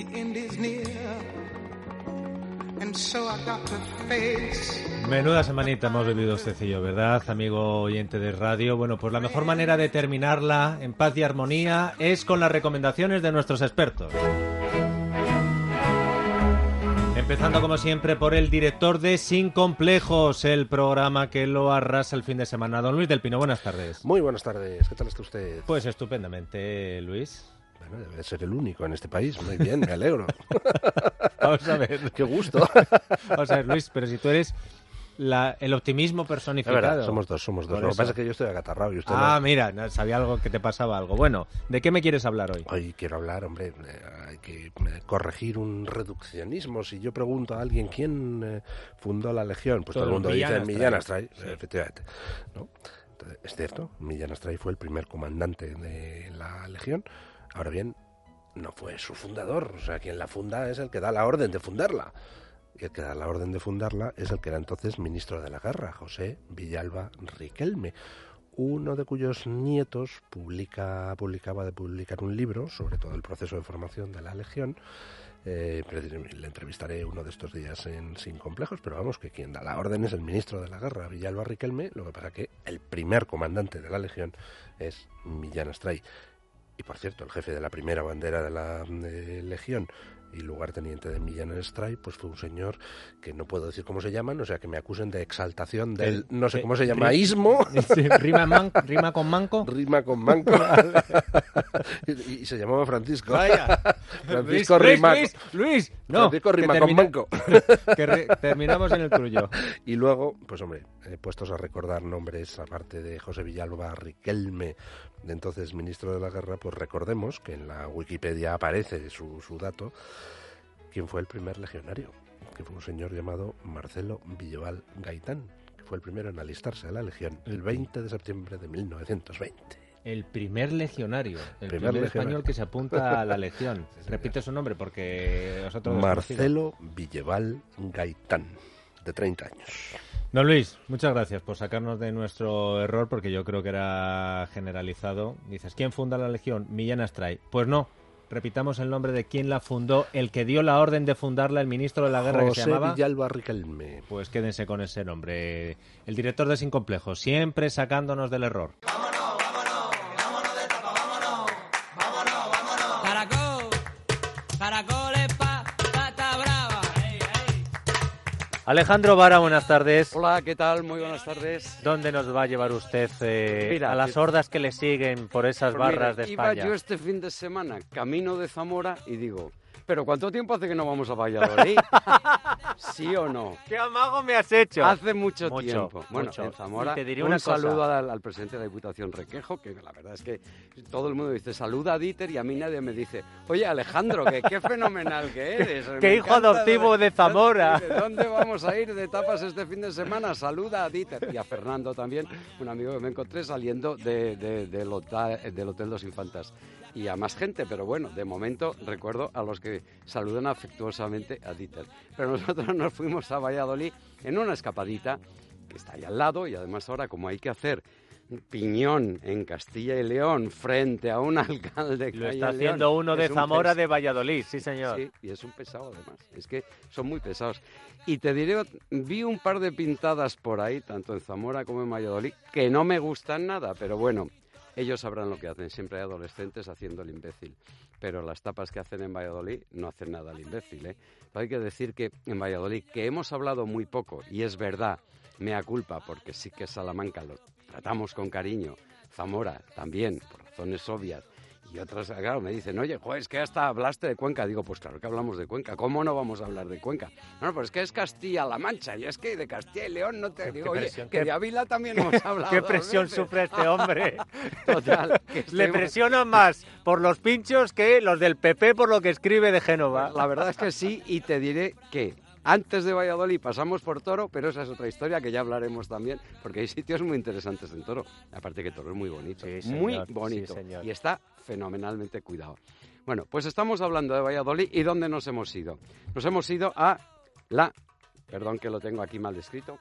the end is near. And so I got to face Menuda semanita hemos vivido usted y yo, ¿verdad, amigo oyente de radio? Bueno, pues la mejor manera de terminarla en paz y armonía es con las recomendaciones de nuestros expertos. Empezando como siempre por el director de Sin Complejos, el programa que lo arrasa el fin de semana. Don Luis del Pino, buenas tardes. Muy buenas tardes, ¿qué tal está usted? Pues estupendamente, Luis. Bueno, debe ser el único en este país, muy bien, me alegro. Vamos a ver. Qué gusto. Vamos a ver, Luis, pero si tú eres la- el optimismo personificado. verdad, somos dos, somos dos. Por Lo que pasa es que yo estoy agatarrado y usted Ah, no. mira, no, sabía algo que te pasaba algo. Bueno, ¿de qué me quieres hablar hoy? Hoy quiero hablar, hombre, eh, hay que eh, corregir un reduccionismo. Si yo pregunto a alguien quién eh, fundó la Legión, pues todo, el mundo dice. Millán Astray, Sí. efectivamente. ¿no? Entonces, es cierto, Millán Astray fue el primer comandante de la Legión. Ahora bien, no fue su fundador. O sea, quien la funda es el que da la orden de fundarla. Y el que da la orden de fundarla es el que era entonces ministro de la guerra, José Villalba Riquelme, uno de cuyos nietos publica, publicaba de publicar un libro sobre todo el proceso de formación de la Legión. Eh, le entrevistaré uno de estos días en Sin Complejos, pero vamos, que quien da la orden es el ministro de la guerra, Villalba Riquelme, lo que pasa que el primer comandante de la Legión es Millán Astray. Y por cierto, el jefe de la primera bandera de la eh, Legión y lugarteniente de Millán Astray, pues fue un señor que no puedo decir cómo se llaman, o sea que me acusen de exaltación del, no sé que- cómo se llama, ismo, Sí, ¿Rima, man- rima con manco? rima con manco, y, y se llamaba Francisco. Vaya. Francisco Luis. Luis, Luis, no. Francisco que rima con manco. que re- terminamos en el tuyo. Y luego, pues hombre, eh, puestos a recordar nombres, aparte de José Villalba Riquelme, de entonces ministro de la guerra, pues recordemos que en la Wikipedia aparece su, su dato, quién fue el primer legionario, que fue un señor llamado Marcelo Villeval Gaitán, que fue el primero en alistarse a la legión el 20 de septiembre de 1920. El primer legionario, el Primer primer, legionario. español que se apunta a la legión. Repite su nombre porque vosotros Marcelo Villeval Gaitán, de 30 años. Don Luis, muchas gracias por sacarnos de nuestro error porque yo creo que era generalizado. Dices, ¿quién funda la legión? Millán Astray. Pues no. Repitamos el nombre de quien la fundó, el que dio la orden de fundarla, el ministro de la guerra que se llamaba. Villalba Riquelme. Pues quédense con ese nombre. El director de Sin Complejos, siempre sacándonos del error. Alejandro Vara, buenas tardes. Hola, ¿qué tal? Muy buenas tardes. ¿Dónde nos va a llevar usted eh, Mira, a las hordas que le siguen por esas Pues mira, barras de Iba España? yo este fin de semana camino de Zamora y digo, ¿pero cuánto tiempo hace que no vamos a Valladolid? ¿Sí o no? ¿Qué amago me has hecho? Hace mucho, Mucho, tiempo. Bueno, mucho. en Zamora, Y te diré un una cosa. saludo al, al presidente de la Diputación Requejo, que la verdad es que todo el mundo dice, saluda a Dieter y a mí nadie me dice, oye Alejandro, que qué fenomenal que eres. me ¡Qué hijo adoptivo de Zamora! ¿De dónde vamos a ir de tapas este fin de semana? Saluda a Dieter y a Fernando también, un amigo que me encontré saliendo de- de- del, hotel, del Hotel Dos Infantas. Y a más gente, pero bueno, de momento recuerdo a los que saludan afectuosamente a Dieter. Pero nosotros nos fuimos a Valladolid en una escapadita que está ahí al lado y además ahora como hay que hacer piñón en Castilla y León frente a un alcalde que Lo está en León, haciendo uno de un Zamora de Valladolid, sí señor. Sí, y es un pesado además. Es que son muy pesados. Y te diré, vi un par de pintadas por ahí, tanto en Zamora como en Valladolid, que no me gustan nada, pero bueno, ellos sabrán lo que hacen. Siempre hay adolescentes haciendo el imbécil. Pero las tapas que hacen en Valladolid no hacen nada al imbécil. ¿eh? Hay que decir que en Valladolid, que hemos hablado muy poco, y es verdad, mea culpa, porque sí que Salamanca lo tratamos con cariño, Zamora también, por razones obvias, y otras, claro, me dicen, oye, jo, es que hasta hablaste de Cuenca. Digo, pues claro que hablamos de Cuenca. ¿Cómo no vamos a hablar de Cuenca? No, no, pues es que es Castilla-La Mancha. Y es que de Castilla y León no te digo, oye, que de Ávila también hemos hablado. ¿Qué presión veces. sufre este hombre? Total. que Le presionan más por los pinchos que los del PP por lo que escribe de Génova. La verdad es que sí, y te diré que antes de Valladolid pasamos por Toro, pero esa es otra historia que ya hablaremos también, porque hay sitios muy interesantes en Toro. Aparte que Toro es muy bonito, Sí, señor, muy sí, bonito, señor. y está fenomenalmente cuidado. Bueno, pues estamos hablando de Valladolid y ¿dónde nos hemos ido? Nos hemos ido a la, perdón que lo tengo aquí mal descrito,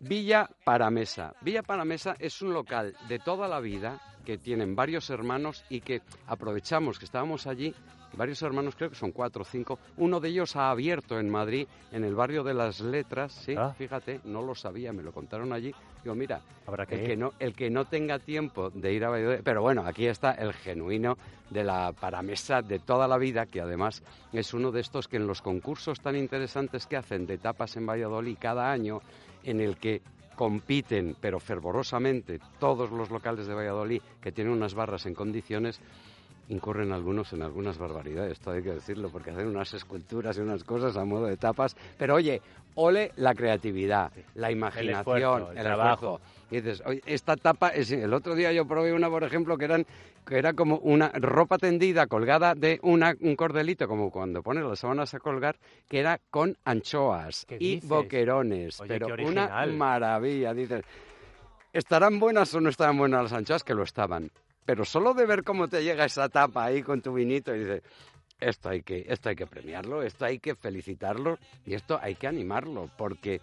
Villa Paramesa. Villa Paramesa es un local de toda la vida que tienen varios hermanos y que aprovechamos que estábamos allí. Varios hermanos, creo que son cuatro o cinco. Uno de ellos ha abierto en Madrid, en el barrio de las Letras. Sí, Ah. fíjate, no lo sabía, me lo contaron allí. Digo, mira, Habrá que el ir. que, no, el que no tenga tiempo de ir a Valladolid. Pero bueno, aquí está el genuino de la paramesa de toda la vida, que además es uno de estos que en los concursos tan interesantes que hacen de tapas en Valladolid cada año, en el que compiten, pero fervorosamente, todos los locales de Valladolid que tienen unas barras en condiciones, incurren algunos en algunas barbaridades, esto hay que decirlo, porque hacen unas esculturas y unas cosas a modo de tapas. Pero oye, ole la creatividad, la imaginación, esfuerzo, el trabajo. esfuerzo. Y dices, oye, esta tapa, es, el otro día yo probé una, por ejemplo, que eran que era como una ropa tendida colgada de una, un cordelito, como cuando pones las sábanas a colgar, que era con anchoas ¿Qué y dices? boquerones. Oye, pero una maravilla, dices. ¿Estarán buenas o no estarán buenas las anchoas? Que lo estaban. Pero solo de ver cómo te llega esa tapa ahí con tu vinito y dices, esto hay que, esto hay que premiarlo, esto hay que felicitarlo y esto hay que animarlo, porque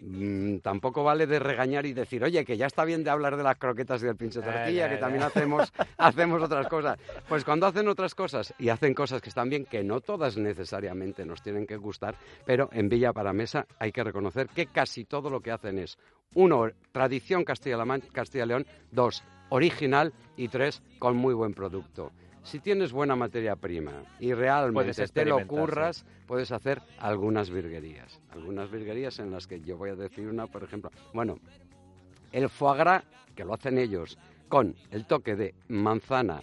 mm, tampoco vale de regañar y decir, oye, que ya está bien de hablar de las croquetas y del pinche tortilla, que también hacemos, hacemos otras cosas. Pues cuando hacen otras cosas y hacen cosas que están bien, que no todas necesariamente nos tienen que gustar, pero en Villa Paramesa hay que reconocer que casi todo lo que hacen es, uno, tradición Castilla-León, dos, original y tres, con muy buen producto. Si tienes buena materia prima y realmente te lo curras, puedes hacer algunas virguerías. Algunas virguerías en las que yo voy a decir una, por ejemplo. Bueno, el foie gras, que lo hacen ellos, con el toque de manzana,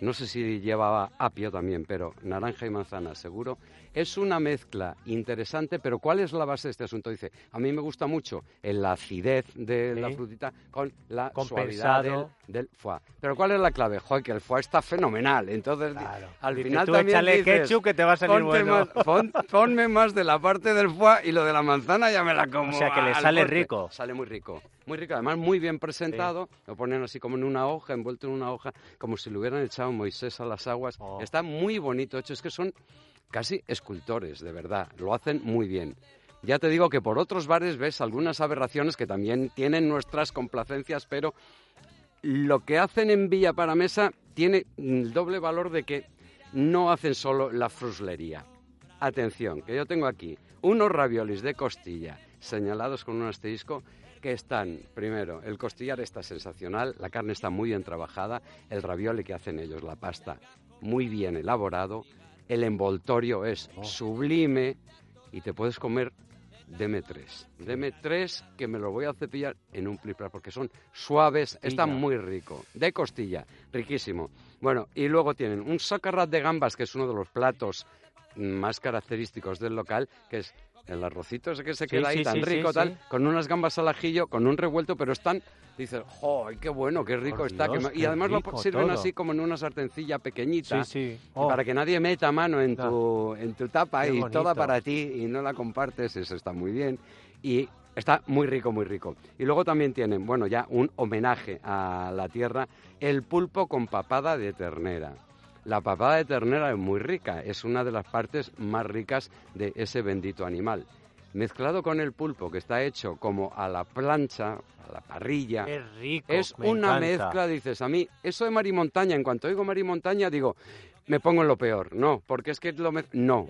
no sé si llevaba apio también, pero naranja y manzana seguro, es una mezcla interesante, pero ¿cuál es la base de este asunto? Dice, a mí me gusta mucho la acidez de Sí. la frutita con la Compensado. suavidad del, del foie. Pero ¿cuál es la clave? Joder, que el foie está fenomenal. Entonces, Claro. al Dice, final tú también échale dices, ketchup que te va a salir bueno. más- pon- ponme más de la parte del foie y lo de la manzana ya me la como. O sea, que le al sale rico. Sale muy rico. Muy rico, además muy bien presentado. Lo ponen así como en una hoja, envuelto en una hoja, como si le hubieran echado Moisés a las aguas. Oh. Está muy bonito hecho. Es que son casi escultores, de verdad. Lo hacen muy bien. Ya te digo que por otros bares ves algunas aberraciones que también tienen nuestras complacencias, pero lo que hacen en Villa Paramesa tiene el doble valor de que no hacen solo la fruslería. Atención, que yo tengo aquí unos raviolis de costilla señalados con un asterisco que están, primero, el costillar está sensacional, la carne está muy bien trabajada, el ravioli que hacen ellos, la pasta, muy bien elaborado, el envoltorio es sublime y te puedes comer deme tres. Deme tres que me lo voy a cepillar en un plipra porque son suaves, está muy rico. De costilla, riquísimo. Bueno, y luego tienen un socarrat de gambas, que es uno de los platos más característicos del local, que es el arrocito ese que se Sí, queda ahí sí, tan sí, rico, tal, con unas gambas al ajillo, con un revuelto, pero están, dices, ¡joder, qué bueno, qué rico Por está! que Dios, me-". y además lo sirven todo. así como en una sartencilla pequeñita. Oh, para que nadie meta mano en tu, en tu tapa Qué y bonito. toda para ti y no la compartes, eso está muy bien. Y está muy rico, muy rico. Y luego también tienen, bueno, ya un homenaje a la tierra, el pulpo con papada de ternera. La papada de ternera es muy rica, es una de las partes más ricas de ese bendito animal. Mezclado con el pulpo, que está hecho como a la plancha, a la parrilla, es rico. es me una encanta. mezcla, dices, a mí, eso de marimontaña, en cuanto oigo marimontaña, digo, me pongo en lo peor. No, porque es que lo No,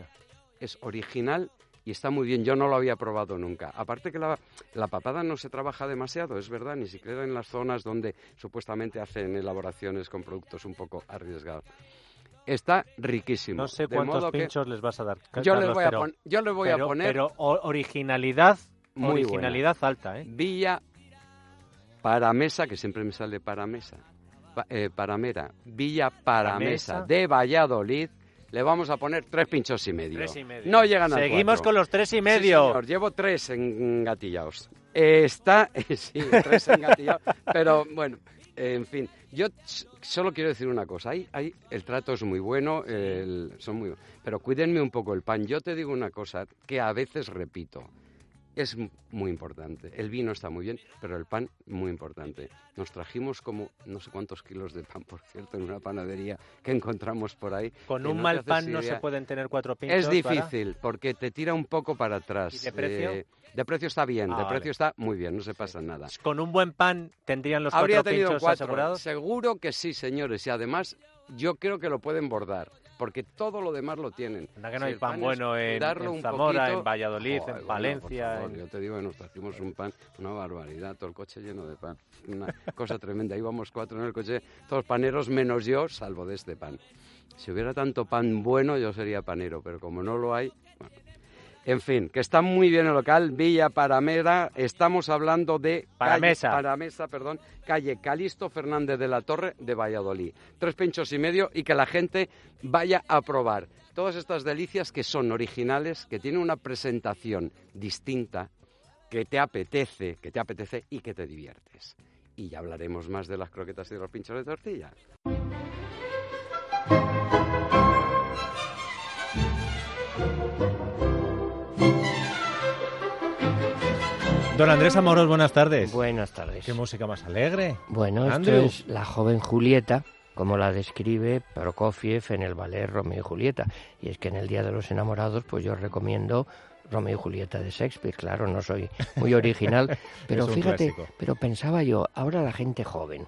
es original y está muy bien. Yo no lo había probado nunca. Aparte que la, la papada no se trabaja demasiado, es verdad, ni siquiera en las zonas donde supuestamente hacen elaboraciones con productos un poco arriesgados. Está riquísimo. No sé cuántos pinchos les vas a dar. yo, les voy a pon- yo les voy pero- a poner Pero originalidad, Muy originalidad alta, ¿eh? Villa Paramesa, que siempre me sale Paramesa, Pa- eh, Paramera, Villa Paramesa Paramesa. de Valladolid, le vamos a poner tres pinchos y medio. Tres y medio. No llegan a Seguimos con los tres y Sí, medio. señor, llevo tres engatillados. Está, sí, tres engatillados, pero bueno, en fin, yo solo quiero decir una cosa, el trato es muy bueno, el- son muy, pero cuídenme un poco el pan. Yo te digo una cosa que a veces repito, es muy importante. El vino está muy bien, pero el pan muy importante. Nos trajimos como no sé cuántos kilos de pan, por cierto, en una panadería que encontramos por ahí. Con un no mal pan no se pueden tener cuatro pinchos. Es ¿verdad? difícil, porque te tira un poco para atrás. ¿Y de precio? Eh, de precio está bien, Ah, de vale. precio está muy bien, no se pasa nada. Con un buen pan tendrían los Habría cuatro tenido pinchos cuatro. asegurados. Seguro que sí, señores. Y además, yo creo que lo pueden bordar, porque todo lo demás lo tienen. Anda que no Si hay pan bueno en, Zamora, poquito- en Valladolid, en bueno, favor, en- Yo te digo que nos trajimos un pan, una barbaridad, todo el coche lleno de pan. Una cosa tremenda. Íbamos cuatro en el coche, todos paneros menos yo, salvo de este pan. Si hubiera tanto pan bueno, yo sería panero, pero como no lo hay. bueno. En fin, que está muy bien el local, Villa Paramera. Estamos hablando de Paramesa. Calle, Paramesa, perdón, calle Calisto Fernández de la Torre de Valladolid. Tres pinchos y medio y que la gente vaya a probar todas estas delicias que son originales, que tienen una presentación distinta, que te apetece, que te apetece y que te diviertes. Y ya hablaremos más de las croquetas y de los pinchos de tortilla. Don Andrés Amoros, buenas tardes. Buenas tardes. Qué música más alegre. Bueno, esto Andrew. es la joven Julieta, como la describe Prokofiev en el ballet Romeo y Julieta. Y es que en el Día de los Enamorados, pues yo recomiendo Romeo y Julieta de Shakespeare. Claro, no soy muy original, pero fíjate, clásico. pero pensaba yo, ahora la gente joven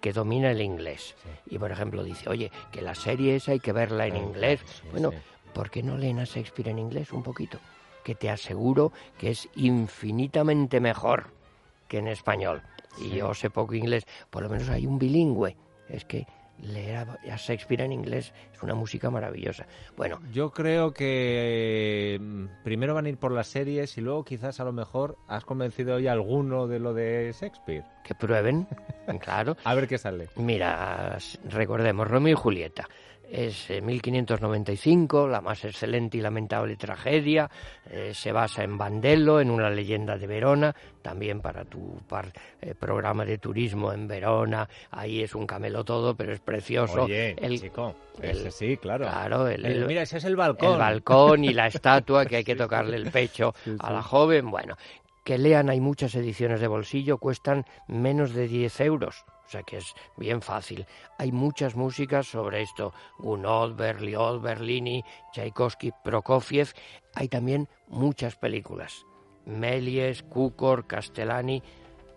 que domina el inglés y por ejemplo dice, oye, que la serie esa hay que verla en inglés. sí, bueno. ¿por qué no leen a Shakespeare en inglés un poquito? Que te aseguro que es infinitamente mejor que en español. Y yo sé poco inglés, por lo menos hay un bilingüe. Es que leer a, Shakespeare en inglés es una música maravillosa. Bueno, Yo creo que mm, primero van a ir por las series y luego quizás a lo mejor has convencido hoy a alguno de lo de Shakespeare. que prueben, claro. A ver qué sale. Mira, recordemos, Romeo y Julieta. Es eh, 1595, la más excelente y lamentable tragedia. eh, se basa en Bandello, en una leyenda de Verona. También para tu par- eh, programa de turismo en Verona. Ahí es un camelo todo, pero es precioso. Oye, El- chico, el- ese sí, claro. Claro, el, El- el- mira, ese es el balcón. el balcón y la estatua que hay que tocarle el pecho a la joven. Bueno, que lean, hay muchas ediciones de bolsillo, cuestan menos de 10 euros. O sea que es bien fácil. Hay muchas músicas sobre esto. Gounod, Berlioz, Berlini, Tchaikovsky, Prokofiev. Hay también muchas películas. Méliès, Cukor, Castellani,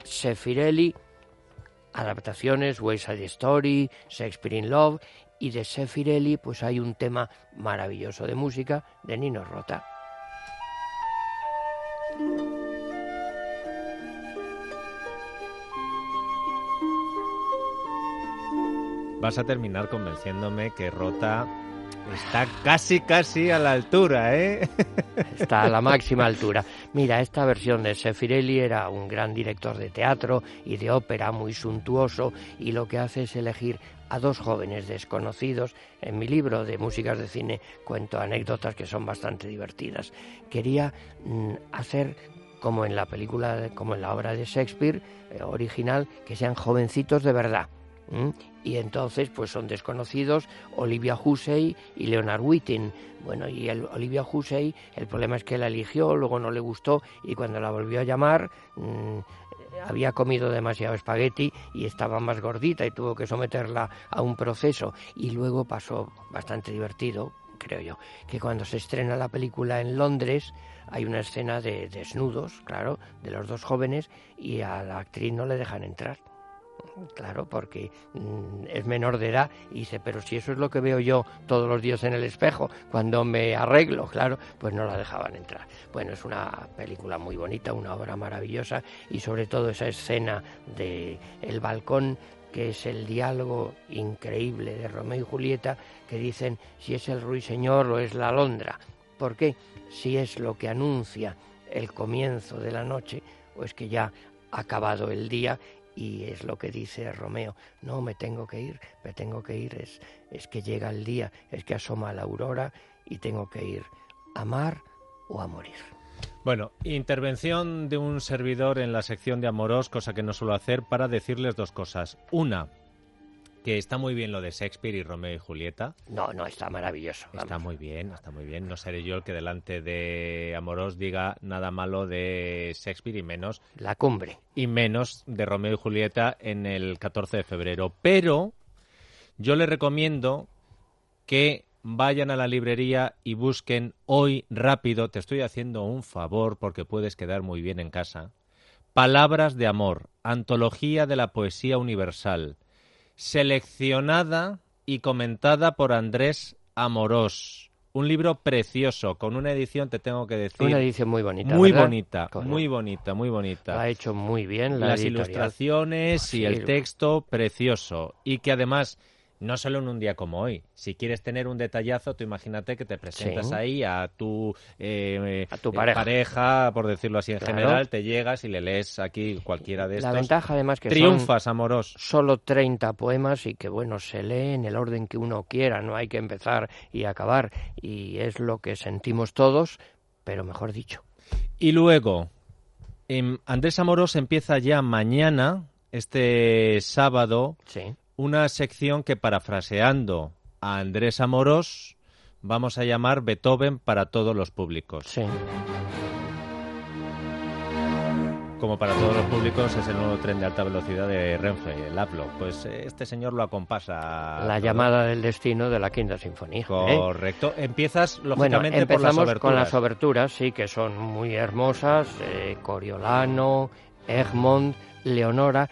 Sefirelli, adaptaciones, West Side Story, Shakespeare in Love, y de Sefirelli pues hay un tema maravilloso de música de Nino Rota. Vas a terminar convenciéndome que Rota está casi, casi a la altura, ¿eh? Está a la máxima altura. Mira, esta versión de Sefirelli era un gran director de teatro y de ópera muy suntuoso y lo que hace es elegir a dos jóvenes desconocidos. En mi libro de músicas de cine cuento anécdotas que son bastante divertidas. Quería mm, hacer como en la película, como en la obra de Shakespeare eh, original, que sean jovencitos de verdad. ¿M? Y entonces, pues son desconocidos Olivia Hussey y Leonard Whiting. Bueno, y el Olivia Hussey, el problema es que la eligió, luego no le gustó y cuando la volvió a llamar mm, había comido demasiado espagueti y estaba más gordita y tuvo que someterla a un proceso. Y luego pasó bastante divertido, creo yo, que cuando se estrena la película en Londres hay una escena de desnudos, claro, de los dos jóvenes y a la actriz no le dejan entrar. Claro, porque mm, es menor de edad y dice, pero si eso es lo que veo yo todos los días en el espejo, cuando me arreglo, claro, pues no la dejaban entrar. Bueno, es una película muy bonita, una obra maravillosa y sobre todo esa escena de el balcón que es el diálogo increíble de Romeo y Julieta que dicen si es el ruiseñor o es la alondra. ¿Por qué? Si es lo que anuncia el comienzo de la noche o es que ya ha acabado el día y es lo que dice Romeo, no me tengo que ir, me tengo que ir, es, es que llega el día, es que asoma la aurora y tengo que ir a amar o a morir. Bueno, intervención de un servidor en la sección de Amoros, cosa que no suelo hacer, para decirles dos cosas. Una, que está muy bien lo de Shakespeare y Romeo y Julieta. No, no, está maravilloso. Está muy bien, está muy bien. No seré yo el que delante de Amorós diga nada malo de Shakespeare y menos La cumbre. y menos de Romeo y Julieta en el 14 de febrero. Pero yo le recomiendo que vayan a la librería y busquen hoy rápido, te estoy haciendo un favor porque puedes quedar muy bien en casa. Palabras de amor, antología de la poesía universal, seleccionada y comentada por Andrés Amorós. Un libro precioso, con una edición, te tengo que decir, Una edición muy bonita. muy ¿verdad? bonita, muy bonita, muy bonita Lo ha hecho muy bien la las editorial. ilustraciones Sí. y el texto precioso. Y que además, no solo en un día como hoy, si quieres tener un detallazo, tú imagínate que te presentas Sí. ahí a tu, eh, A tu eh, pareja. por decirlo así en Claro. general, te llegas y le lees aquí cualquiera de La estos. ventaja además que son Triunfas, amoros. solo 30 poemas y que bueno, se lee en el orden que uno quiera, no hay que empezar y acabar y es lo que sentimos todos, pero mejor dicho. Y luego, em, Andrés Amorós empieza ya mañana, este sábado, Sí. Una sección que parafraseando a Andrés Amorós vamos a llamar Beethoven para todos los públicos. Sí. Como para todos los públicos es el nuevo tren de alta velocidad de Renfe, el Aplo. Pues eh, este señor lo acompasa. La todo. llamada del destino de la Quinta Sinfonía. ¿eh? Correcto. Empiezas Bueno, lógicamente por las empezamos oberturas. con las oberturas, sí, que son muy hermosas, eh, Coriolano, Egmont, Leonora,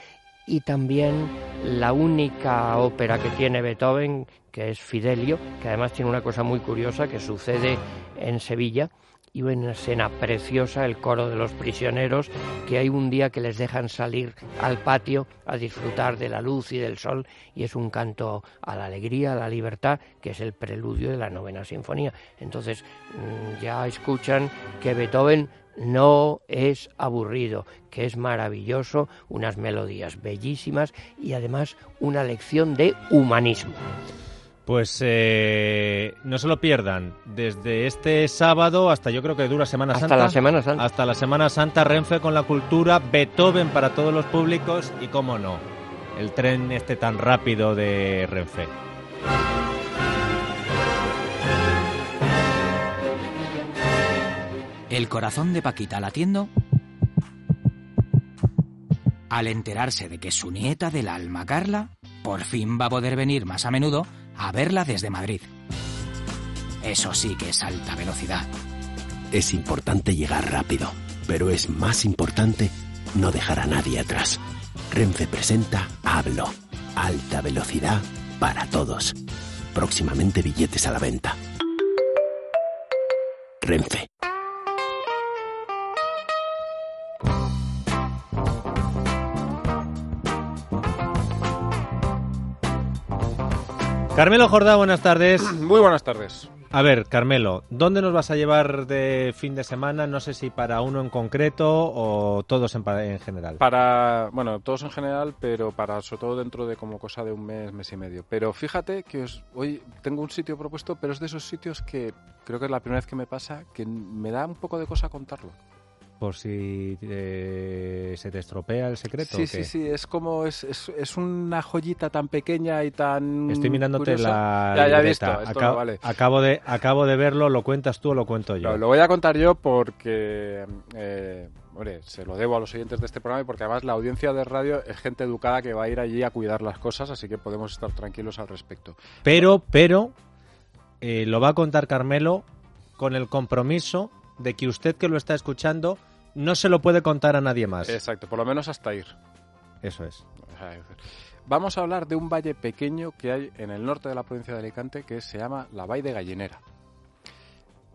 y también la única ópera que tiene Beethoven, que es Fidelio, que además tiene una cosa muy curiosa que sucede en Sevilla, y una escena preciosa, el coro de los prisioneros, que hay un día que les dejan salir al patio a disfrutar de la luz y del sol, y es un canto a la alegría, a la libertad, que es el preludio de la novena sinfonía. Entonces, mm, ya escuchan que Beethoven no es aburrido, que es maravilloso, unas melodías bellísimas y además una lección de humanismo. Pues eh, no se lo pierdan. Desde este sábado hasta yo creo que dura Semana Hasta Santa. la Semana Santa. Hasta la Semana Santa, Renfe con la cultura, Beethoven para todos los públicos y, cómo no, el tren este tan rápido de Renfe. El corazón de Paquita latiendo al enterarse de que su nieta del alma Carla por fin va a poder venir más a menudo a verla desde Madrid. Eso sí que es alta velocidad. Es importante llegar rápido, pero es más importante no dejar a nadie atrás. Renfe presenta Hablo, alta velocidad para todos. Próximamente billetes a la venta. Renfe. Carmelo Jordá, buenas tardes. Muy buenas tardes. A ver, Carmelo, ¿dónde nos vas a llevar de fin de semana? No sé si para uno en concreto o todos en, general. Para, bueno, todos en general, pero para sobre todo dentro de como cosa de un mes, mes y medio. Pero fíjate que os, hoy tengo un sitio propuesto, pero es de esos sitios que creo que es la primera vez que me pasa, que me da un poco de cosa contarlo. Por si eh, se te estropea el secreto. Sí, ¿o sí, sí, es como, es, es, es una joyita tan pequeña y tan Estoy mirándote curiosa. la Ya, ya he visto, esto Acab- no vale. acabo, de, acabo de verlo, ¿lo cuentas tú o lo cuento yo? Lo, lo voy a contar yo porque, eh, hombre, se lo debo a los oyentes de este programa y porque además la audiencia de radio es gente educada que va a ir allí a cuidar las cosas, así que podemos estar tranquilos al respecto. Pero, pero, eh, lo va a contar Carmelo con el compromiso de que usted que lo está escuchando no se lo puede contar a nadie más. Exacto, por lo menos hasta ir. Eso es. Vamos a hablar de un valle pequeño que hay en el norte de la provincia de Alicante que se llama la Valle de Gallinera.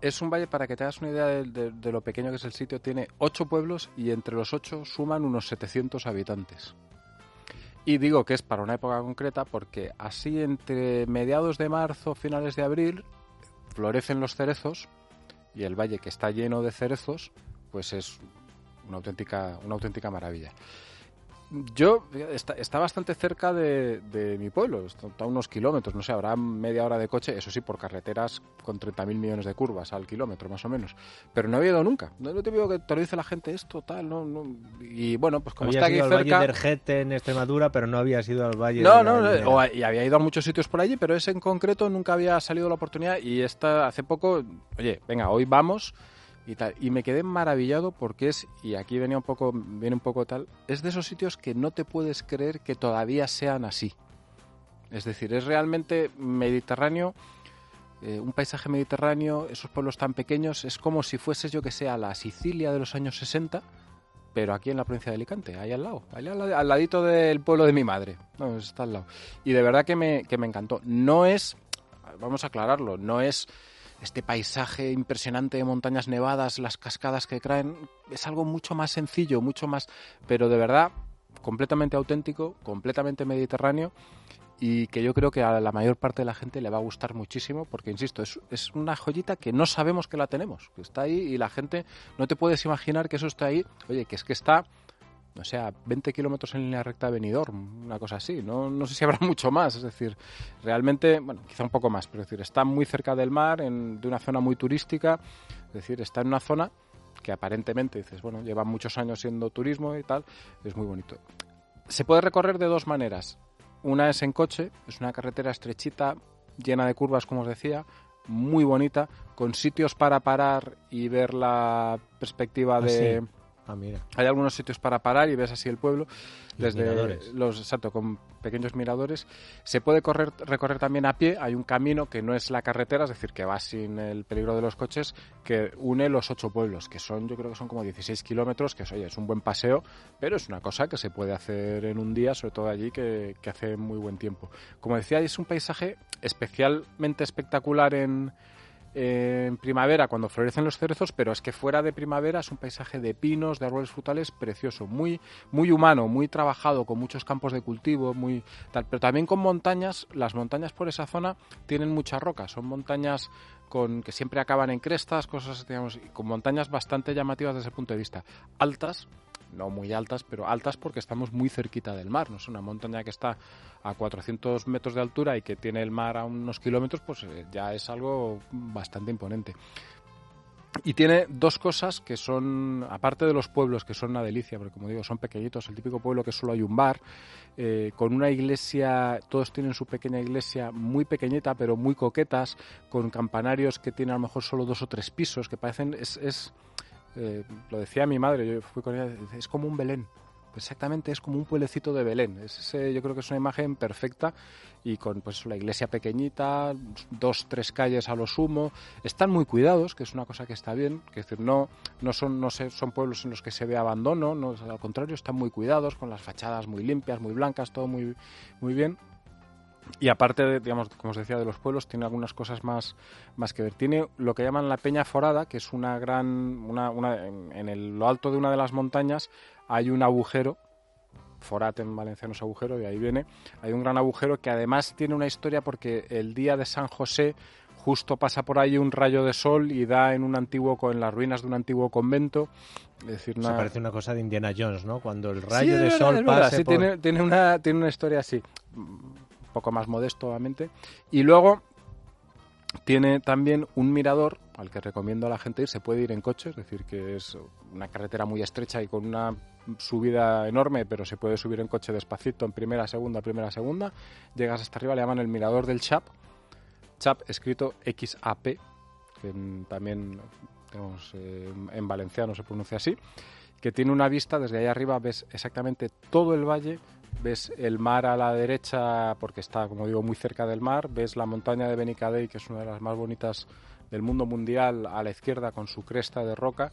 Es un valle, para que te hagas una idea de, de- de lo pequeño que es el sitio, tiene ocho pueblos y entre los ocho suman unos 700 habitantes. Y digo que es para una época concreta porque así entre mediados de marzo, finales de abril, florecen los cerezos y el valle que está lleno de cerezos, pues es una auténtica, una auténtica maravilla. Yo está, está bastante cerca de, de mi pueblo, está a unos kilómetros, no sé, habrá media hora de coche, eso sí, por carreteras con 30.000 millones de curvas al kilómetro, más o menos. Pero no he ido nunca. No, no te digo que te lo dice la gente esto, tal, no, no. Y bueno, pues como está aquí ido al. Valle de Ergete en Extremadura, pero no había ido al Valle No, de no, no, o- y había ido a muchos sitios por allí, pero ese en concreto nunca había salido la oportunidad y esta hace poco, oye, venga, hoy vamos y tal. Y me quedé maravillado porque es, y aquí venía un poco, viene un poco tal, es de esos sitios que no te puedes creer que todavía sean así. Es decir, es realmente mediterráneo, eh, un paisaje mediterráneo, esos pueblos tan pequeños, es como si fueses yo que sea la Sicilia de los años 60, pero aquí en la provincia de Alicante, ahí al lado, ahí al, al ladito del pueblo de mi madre. No, está al lado. Y de verdad que me, que me encantó. No es, vamos a aclararlo, no es este paisaje impresionante de montañas nevadas, las cascadas que traen, es algo mucho más sencillo, mucho más, pero de verdad completamente auténtico, completamente mediterráneo y que yo creo que a la mayor parte de la gente le va a gustar muchísimo porque, insisto, es, es una joyita que no sabemos que la tenemos, que está ahí y la gente no te puedes imaginar que eso está ahí, oye, que es que está, no sé, a 20 kilómetros en línea recta de Benidorm, una cosa así, no, no sé si habrá mucho más, es decir, realmente, bueno, quizá un poco más, pero es decir, está muy cerca del mar, en, de una zona muy turística, es decir, está en una zona que aparentemente dices, bueno, lleva muchos años siendo turismo y tal, es muy bonito. Se puede recorrer de dos maneras. Una es en coche, es una carretera estrechita, llena de curvas, como os decía, muy bonita, con sitios para parar y ver la perspectiva Ah, de... sí. Ah, mira. Hay algunos sitios para parar y ves así el pueblo. Los desde miradores. los exacto con pequeños miradores se puede correr recorrer también a pie hay un camino que no es la carretera es decir que va sin el peligro de los coches que une los ocho pueblos que son yo creo que son como 16 kilómetros que oye, es un buen paseo pero es una cosa que se puede hacer en un día sobre todo allí que, que hace muy buen tiempo como decía es un paisaje especialmente espectacular en en primavera cuando florecen los cerezos, pero es que fuera de primavera es un paisaje de pinos, de árboles frutales precioso, muy muy humano, muy trabajado, con muchos campos de cultivo, muy tal, pero también con montañas, las montañas por esa zona tienen mucha roca, son montañas con que siempre acaban en crestas, cosas digamos, con montañas bastante llamativas desde ese punto de vista, altas, no muy altas, pero altas porque estamos muy cerquita del mar. No es una montaña que está a 400 metros de altura y que tiene el mar a unos kilómetros, pues eh, ya es algo bastante imponente. Y tiene dos cosas que son, aparte de los pueblos, que son una delicia, porque como digo, son pequeñitos, el típico pueblo que solo hay un bar, eh, con una iglesia, todos tienen su pequeña iglesia muy pequeñita, pero muy coquetas, con campanarios que tienen a lo mejor solo dos o tres pisos, que parecen, es, es eh, lo decía mi madre, yo fui con ella, es como un Belén. Exactamente, es como un pueblecito de Belén. Es ese, yo creo que es una imagen perfecta y con pues la iglesia pequeñita, dos, tres calles a lo sumo. Están muy cuidados, que es una cosa que está bien. Que es decir, no, no son, no sé, son pueblos en los que se ve abandono, no, al contrario, están muy cuidados, con las fachadas muy limpias, muy blancas, todo muy, muy bien. Y aparte, de, digamos, como os decía, de los pueblos, tiene algunas cosas más, más que ver. Tiene lo que llaman la Peña Forada, que es una gran. Una, una, en, en el, lo alto de una de las montañas hay un agujero. Forat en valenciano es agujero, de ahí viene. Hay un gran agujero que además tiene una historia porque el día de San José justo pasa por ahí un rayo de sol y da en un antiguo en las ruinas de un antiguo convento. Es decir, una... Se parece una cosa de Indiana Jones, ¿no? Cuando el rayo sí, de verdad, sol pase sí, por... tiene, tiene, una, tiene una historia así, poco más modesto, obviamente. Y luego tiene también un mirador al que recomiendo a la gente ir. Se puede ir en coche, es decir, que es una carretera muy estrecha y con una subida enorme, pero se puede subir en coche despacito, en primera, segunda, primera, segunda. Llegas hasta arriba, le llaman el mirador del Chap. Chap escrito XAP, que también eh, en valenciano se pronuncia así, que tiene una vista desde ahí arriba, ves exactamente todo el valle, ves el mar a la derecha porque está, como digo, muy cerca del mar, ves la montaña de Benicadei, que es una de las más bonitas del mundo mundial, a la izquierda con su cresta de roca.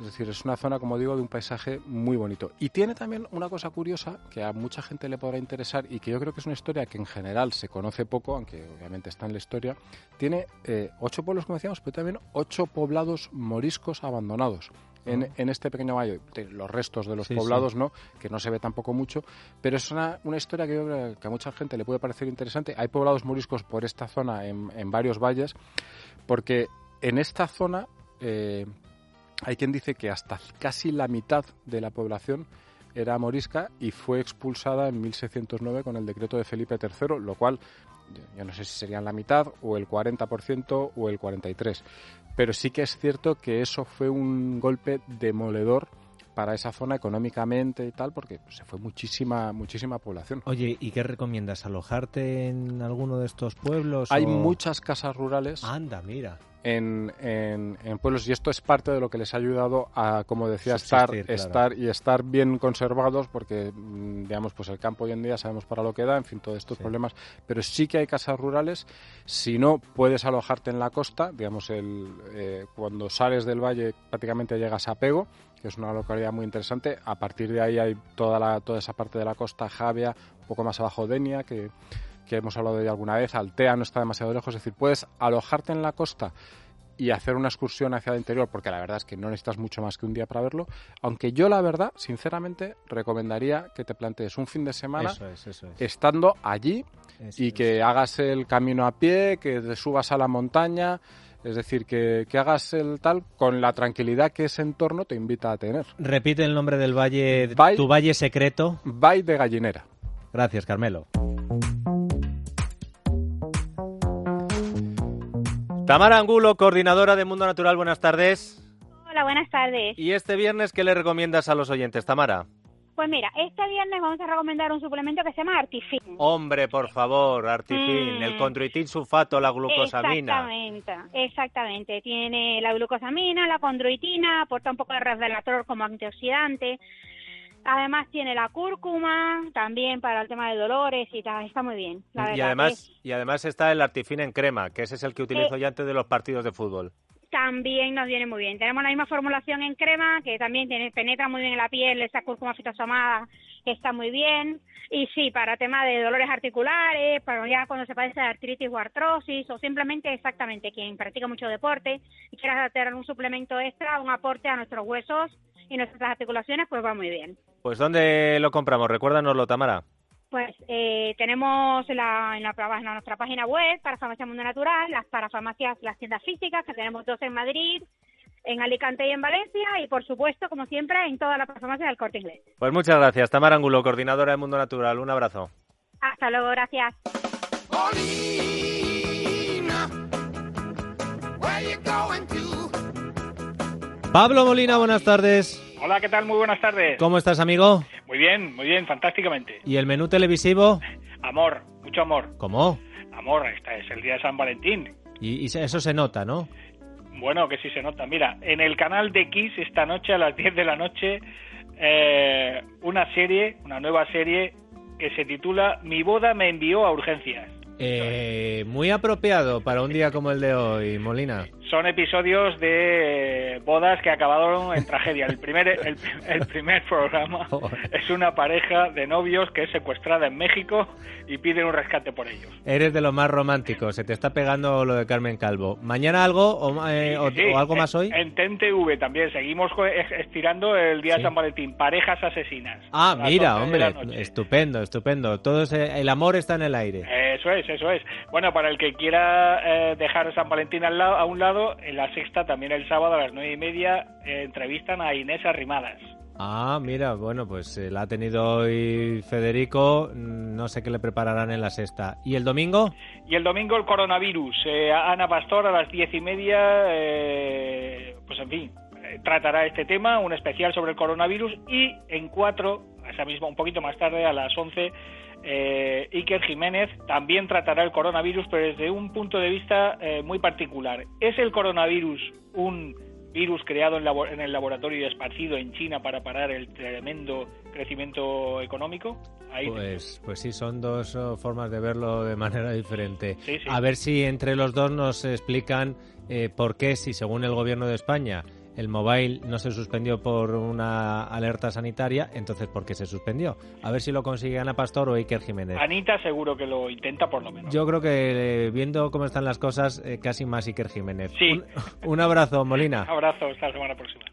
Es decir, es una zona, como digo, de un paisaje muy bonito. Y tiene también una cosa curiosa que a mucha gente le podrá interesar y que yo creo que es una historia que en general se conoce poco, aunque obviamente está en la historia. Tiene eh, ocho pueblos, como decíamos, pero también ocho poblados moriscos abandonados. En, en, este pequeño valle. Los restos de los sí, poblados, sí. ¿no? Que no se ve tampoco mucho, pero es una, una, historia que yo creo que a mucha gente le puede parecer interesante. Hay poblados moriscos por esta zona en, en varios valles, porque en esta zona eh, hay quien dice que hasta casi la mitad de la población era morisca y fue expulsada en 1609 con el decreto de Felipe III, lo cual yo- yo no sé si serían la mitad o el 40% o el 43%. Pero sí que es cierto que eso fue un golpe demoledor para esa zona económicamente y tal, porque se fue muchísima muchísima población. Oye, ¿y qué recomiendas? ¿Alojarte en alguno de estos pueblos? Hay o- muchas casas rurales Anda, mira. En, en- en pueblos y esto es parte de lo que les ha ayudado a, como decía, estar, claro. estar y estar bien conservados porque, mm, digamos, pues el campo hoy en día sabemos para lo que da, en fin, todos estos Sí. problemas, pero sí que hay casas rurales. Si no, puedes alojarte en la costa, digamos, el, eh, cuando sales del valle prácticamente llegas a Pego, que es una localidad muy interesante. A partir de ahí hay toda, la, toda esa parte de la costa, Javia, un poco más abajo Denia, que que hemos hablado de ella alguna vez, Altea no está demasiado lejos, es decir, puedes alojarte en la costa y hacer una excursión hacia el interior, porque la verdad es que no necesitas mucho más que un día para verlo, aunque yo la verdad, sinceramente, recomendaría que te plantees un fin de semana Eso es, eso es. estando allí Eso y que hagas el camino a pie, que te subas a la montaña, es decir, que, que hagas el tal con la tranquilidad que ese entorno te invita a tener. Repite el nombre del valle, Valle- tu valle secreto. Valle de Gallinera. Gracias, Carmelo. Tamara Angulo, coordinadora de Mundo Natural, buenas tardes. Hola, buenas tardes. ¿Y este viernes qué le recomiendas a los oyentes, Tamara? Pues mira, este viernes vamos a recomendar un suplemento que se llama Artifin. Hombre, por favor, Artifin, Mm. el condroitin sulfato, la glucosamina. Exactamente, exactamente. Tiene la glucosamina, la condroitina, aporta un poco de resveratrol como antioxidante. Además tiene la cúrcuma, también para el tema de dolores y tal. Está muy bien. La Y además, y además está el Artifin en crema, que ese es el que utilizo Eh, yo antes de los partidos de fútbol. también nos viene muy bien. Tenemos la misma formulación en crema, que también tiene, penetra muy bien en la piel, esa cúrcuma fitosomada está muy bien. Y sí, para tema de dolores articulares, para ya cuando se padece de artritis o artrosis, o simplemente exactamente quien practica mucho deporte y quiera tener un suplemento extra, un aporte a nuestros huesos y nuestras articulaciones, pues va muy bien. Pues ¿dónde lo compramos? Recuérdanoslo, Tamara. Pues eh, tenemos la, en, la, en nuestra página web para Farmacia Mundo Natural, las para farmacias, las tiendas físicas, que tenemos dos en Madrid, en Alicante y en Valencia, y por supuesto, como siempre, en todas las farmacias del Corte Inglés. Pues muchas gracias, Tamara Angulo, coordinadora de Mundo Natural. Un abrazo. Hasta luego, gracias. Pablo Molina, buenas tardes. Hola, ¿qué tal? Muy buenas tardes. ¿Cómo estás, amigo? Muy bien, muy bien, fantásticamente. ¿Y el menú televisivo? Amor, mucho amor. ¿Cómo? Amor, esta es el día de San Valentín. Y, y eso se nota, ¿no? Bueno, que sí se nota. Mira, en el canal de Kiss esta noche a las 10 de la noche eh, una serie, una nueva serie que se titula Mi boda me envió a urgencias. Eh, muy apropiado para un día como el de hoy, Molina. Son episodios de bodas que acabaron en tragedia. El primer, el, el primer programa es una pareja de novios que es secuestrada en México y piden un rescate por ellos. Eres de los más románticos, se te está pegando lo de Carmen Calvo. ¿Mañana algo o, eh, o- Sí, o algo más en- hoy? En TNTV también seguimos estirando el día Sí. de San Valentín. Parejas asesinas. Ah, mira, 11 de la hombre, estupendo, estupendo. Todo el amor está en el aire. Eso es, eso es. Bueno, para el que quiera eh, dejar San Valentín al lado, a un lado, en la sexta también el sábado a las nueve y media eh, entrevistan a Inés Arrimadas. Ah, mira, bueno, pues eh, la ha tenido hoy Federico. mm, No sé qué le prepararán en la sexta. ¿Y el domingo? Y el domingo el coronavirus. Eh, Ana Pastor a las diez y media, eh, pues en fin, tratará este tema, un especial sobre el coronavirus. Y en cuatro, esa misma, un poquito más tarde, a las once, eh, Iker Jiménez también tratará el coronavirus, pero desde un punto de vista eh, muy particular. ¿Es el coronavirus un virus creado en, labo- en el laboratorio y esparcido en China para parar el tremendo crecimiento económico? Ahí Pues, pues sí, son dos oh, formas de verlo de manera diferente. Sí, sí. A ver si entre los dos nos explican eh, por qué, si según el gobierno de España el mobile no se suspendió por una alerta sanitaria, entonces ¿por qué se suspendió? A ver si lo consigue Ana Pastor o Iker Jiménez. Anita seguro que lo intenta por lo menos. Yo creo que eh, viendo cómo están las cosas, eh, casi más Iker Jiménez. Sí. Un, un abrazo, Molina. Abrazo, hasta la semana próxima.